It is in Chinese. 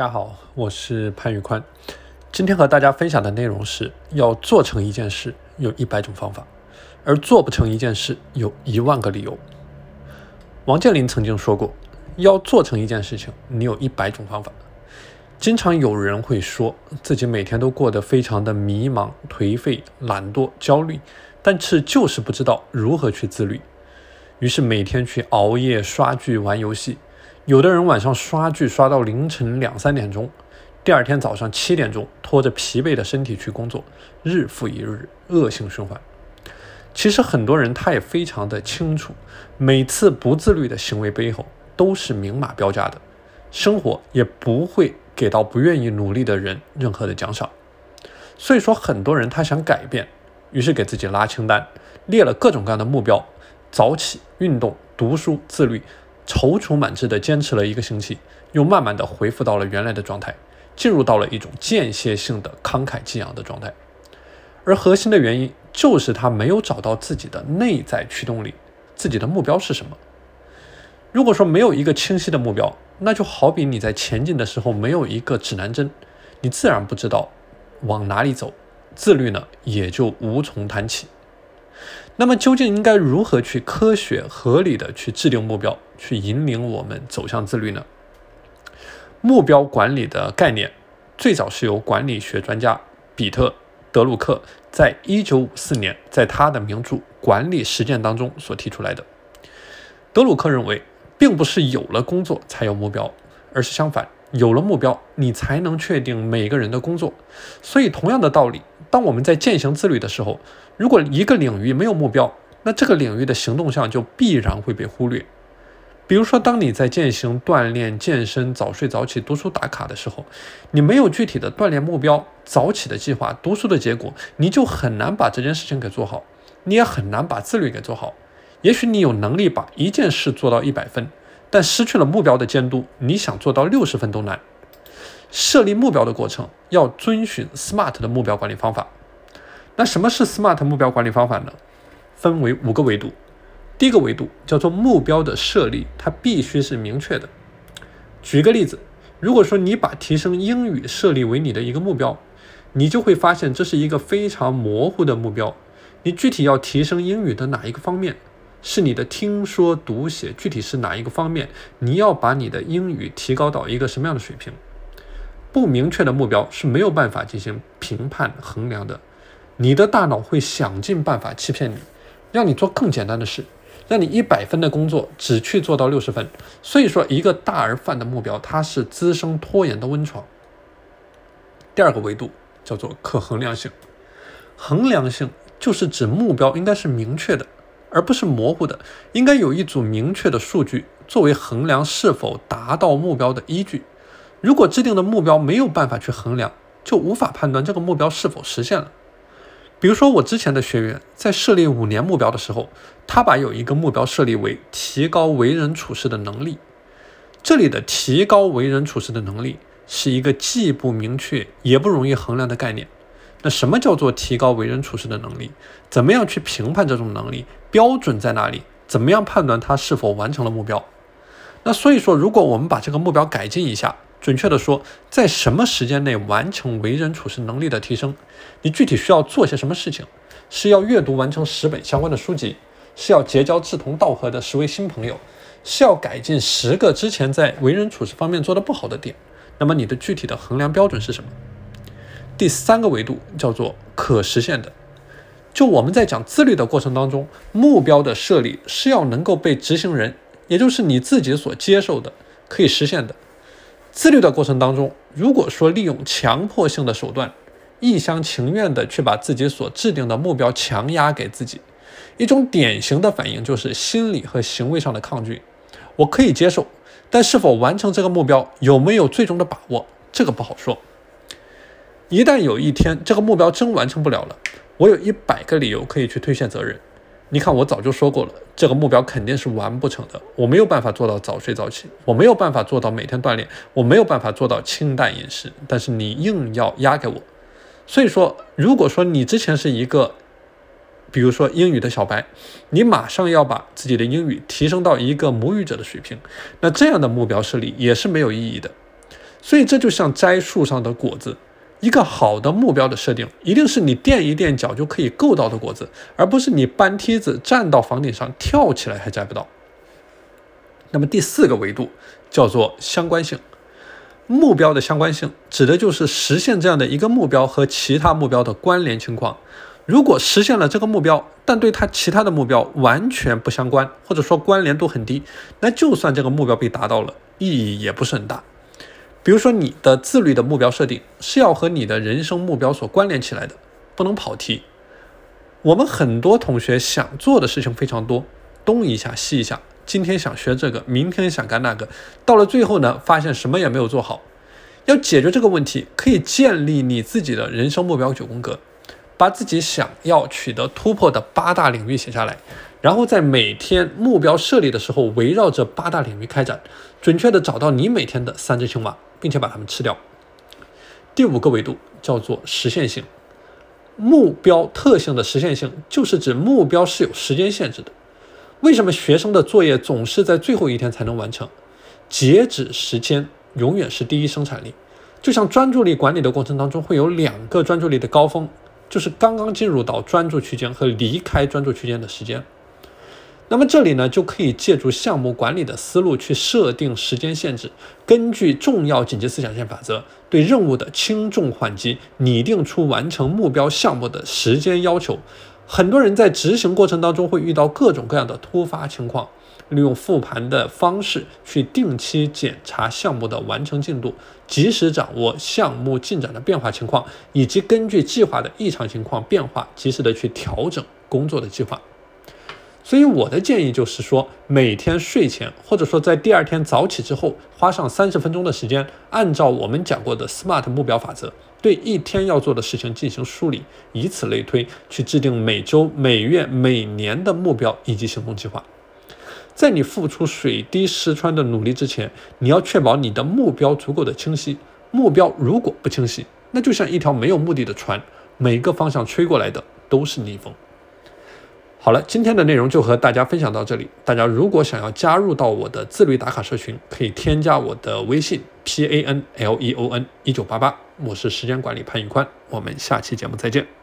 大家好，我是潘宇宽。今天和大家分享的内容是要做成一件事，有一百种方法，而做不成一件事，有一万个理由。王健林曾经说过，要做成一件事情，你有一百种方法。经常有人会说自己每天都过得非常的迷茫、颓废、懒惰、焦虑，但是就是不知道如何去自律，于是每天去熬夜刷剧、玩游戏。有的人晚上刷剧刷到凌晨两三点钟，第二天早上七点钟拖着疲惫的身体去工作，日复一日，恶性循环。其实很多人他也非常的清楚，每次不自律的行为背后都是明码标价的，生活也不会给到不愿意努力的人任何的奖赏。所以说，很多人他想改变，于是给自己拉清单，列了各种各样的目标：早起、运动、读书、自律。踌躇满志地坚持了一个星期，又慢慢地恢复到了原来的状态，进入到了一种间歇性的慷慨激昂的状态。而核心的原因就是他没有找到自己的内在驱动力，自己的目标是什么？如果说没有一个清晰的目标，那就好比你在前进的时候没有一个指南针，你自然不知道往哪里走，自律呢也就无从谈起。那么究竟应该如何去科学合理的去制定目标，去引领我们走向自律呢？目标管理的概念最早是由管理学专家比特·德鲁克在一九五四年在他的名著《管理实践》当中所提出来的。德鲁克认为，并不是有了工作才有目标，而是相反，有了目标，你才能确定每个人的工作。所以，同样的道理。当我们在践行自律的时候，如果一个领域没有目标，那这个领域的行动项就必然会被忽略。比如说，当你在践行锻炼、健身、早睡早起、读书打卡的时候，你没有具体的锻炼目标、早起的计划、读书的结果，你就很难把这件事情给做好，你也很难把自律给做好。也许你有能力把一件事做到一百分，但失去了目标的监督，你想做到六十分都难。设立目标的过程要遵循 SMART 的目标管理方法。那什么是 SMART 目标管理方法呢？分为五个维度。第一个维度叫做目标的设立，它必须是明确的。举个例子，如果说你把提升英语设立为你的一个目标，你就会发现这是一个非常模糊的目标。你具体要提升英语的哪一个方面？是你的听说读写，具体是哪一个方面？你要把你的英语提高到一个什么样的水平？不明确的目标是没有办法进行评判衡量的，你的大脑会想尽办法欺骗你，让你做更简单的事，让你一百分的工作只去做到六十分。所以说，一个大而泛的目标，它是滋生拖延的温床。第二个维度叫做可衡量性，衡量性就是指目标应该是明确的，而不是模糊的，应该有一组明确的数据作为衡量是否达到目标的依据。如果制定的目标没有办法去衡量，就无法判断这个目标是否实现了。比如说，我之前的学员在设立五年目标的时候，他把有一个目标设立为提高为人处事的能力。这里的提高为人处事的能力是一个既不明确也不容易衡量的概念。那什么叫做提高为人处事的能力？怎么样去评判这种能力？标准在哪里？怎么样判断他是否完成了目标？那所以说，如果我们把这个目标改进一下。准确的说，在什么时间内完成为人处事能力的提升？你具体需要做些什么事情？是要阅读完成十本相关的书籍？是要结交志同道合的十位新朋友？是要改进十个之前在为人处事方面做的不好的点？那么你的具体的衡量标准是什么？第三个维度叫做可实现的。就我们在讲自律的过程当中，目标的设立是要能够被执行人，也就是你自己所接受的，可以实现的。自律的过程当中，如果说利用强迫性的手段，一厢情愿的去把自己所制定的目标强压给自己，一种典型的反应就是心理和行为上的抗拒。我可以接受，但是否完成这个目标，有没有最终的把握，这个不好说。一旦有一天这个目标真完成不了了，我有一百个理由可以去推卸责任。你看，我早就说过了，这个目标肯定是完不成的。我没有办法做到早睡早起，我没有办法做到每天锻炼，我没有办法做到清淡饮食。但是你硬要压给我，所以说，如果说你之前是一个，比如说英语的小白，你马上要把自己的英语提升到一个母语者的水平，那这样的目标设立也是没有意义的。所以这就像摘树上的果子，一个好的目标的设定，一定是你垫一垫脚就可以够到的果子，而不是你搬梯子站到房顶上跳起来还摘不到。那么第四个维度叫做相关性，目标的相关性指的就是实现这样的一个目标和其他目标的关联情况。如果实现了这个目标，但对它其他的目标完全不相关，或者说关联度很低，那就算这个目标被达到了，意义也不是很大。比如说，你的自律的目标设定是要和你的人生目标所关联起来的，不能跑题。我们很多同学想做的事情非常多，东一下西一下。今天想学这个，明天想干那个，到了最后呢，发现什么也没有做好。要解决这个问题，可以建立你自己的人生目标九宫格，把自己想要取得突破的八大领域写下来，然后在每天目标设立的时候，围绕着八大领域开展，准确的找到你每天的三只青蛙，并且把它们吃掉。第五个维度叫做实现性，目标特性的实现性，就是指目标是有时间限制的。为什么学生的作业总是在最后一天才能完成？截止时间永远是第一生产力。就像专注力管理的过程当中，会有两个专注力的高峰，就是刚刚进入到专注区间和离开专注区间的时间。那么这里呢，就可以借助项目管理的思路去设定时间限制，根据重要紧急四象限法则，对任务的轻重缓急拟定出完成目标项目的时间要求。很多人在执行过程当中会遇到各种各样的突发情况，利用复盘的方式去定期检查项目的完成进度，及时掌握项目进展的变化情况，以及根据计划的异常情况变化，及时的去调整工作的计划。所以我的建议就是说，每天睡前或者说在第二天早起之后，花上三十分钟的时间，按照我们讲过的 SMART 目标法则。对一天要做的事情进行梳理，以此类推，去制定每周、每月、每年的目标以及行动计划。在你付出水滴石穿的努力之前，你要确保你的目标足够的清晰。目标如果不清晰，那就像一条没有目的的船，每个方向吹过来的都是逆风。好了，今天的内容就和大家分享到这里。大家如果想要加入到我的自律打卡社群，可以添加我的微信 p a n l e o n 一九八八，我是时间管理潘宇宽。我们下期节目再见。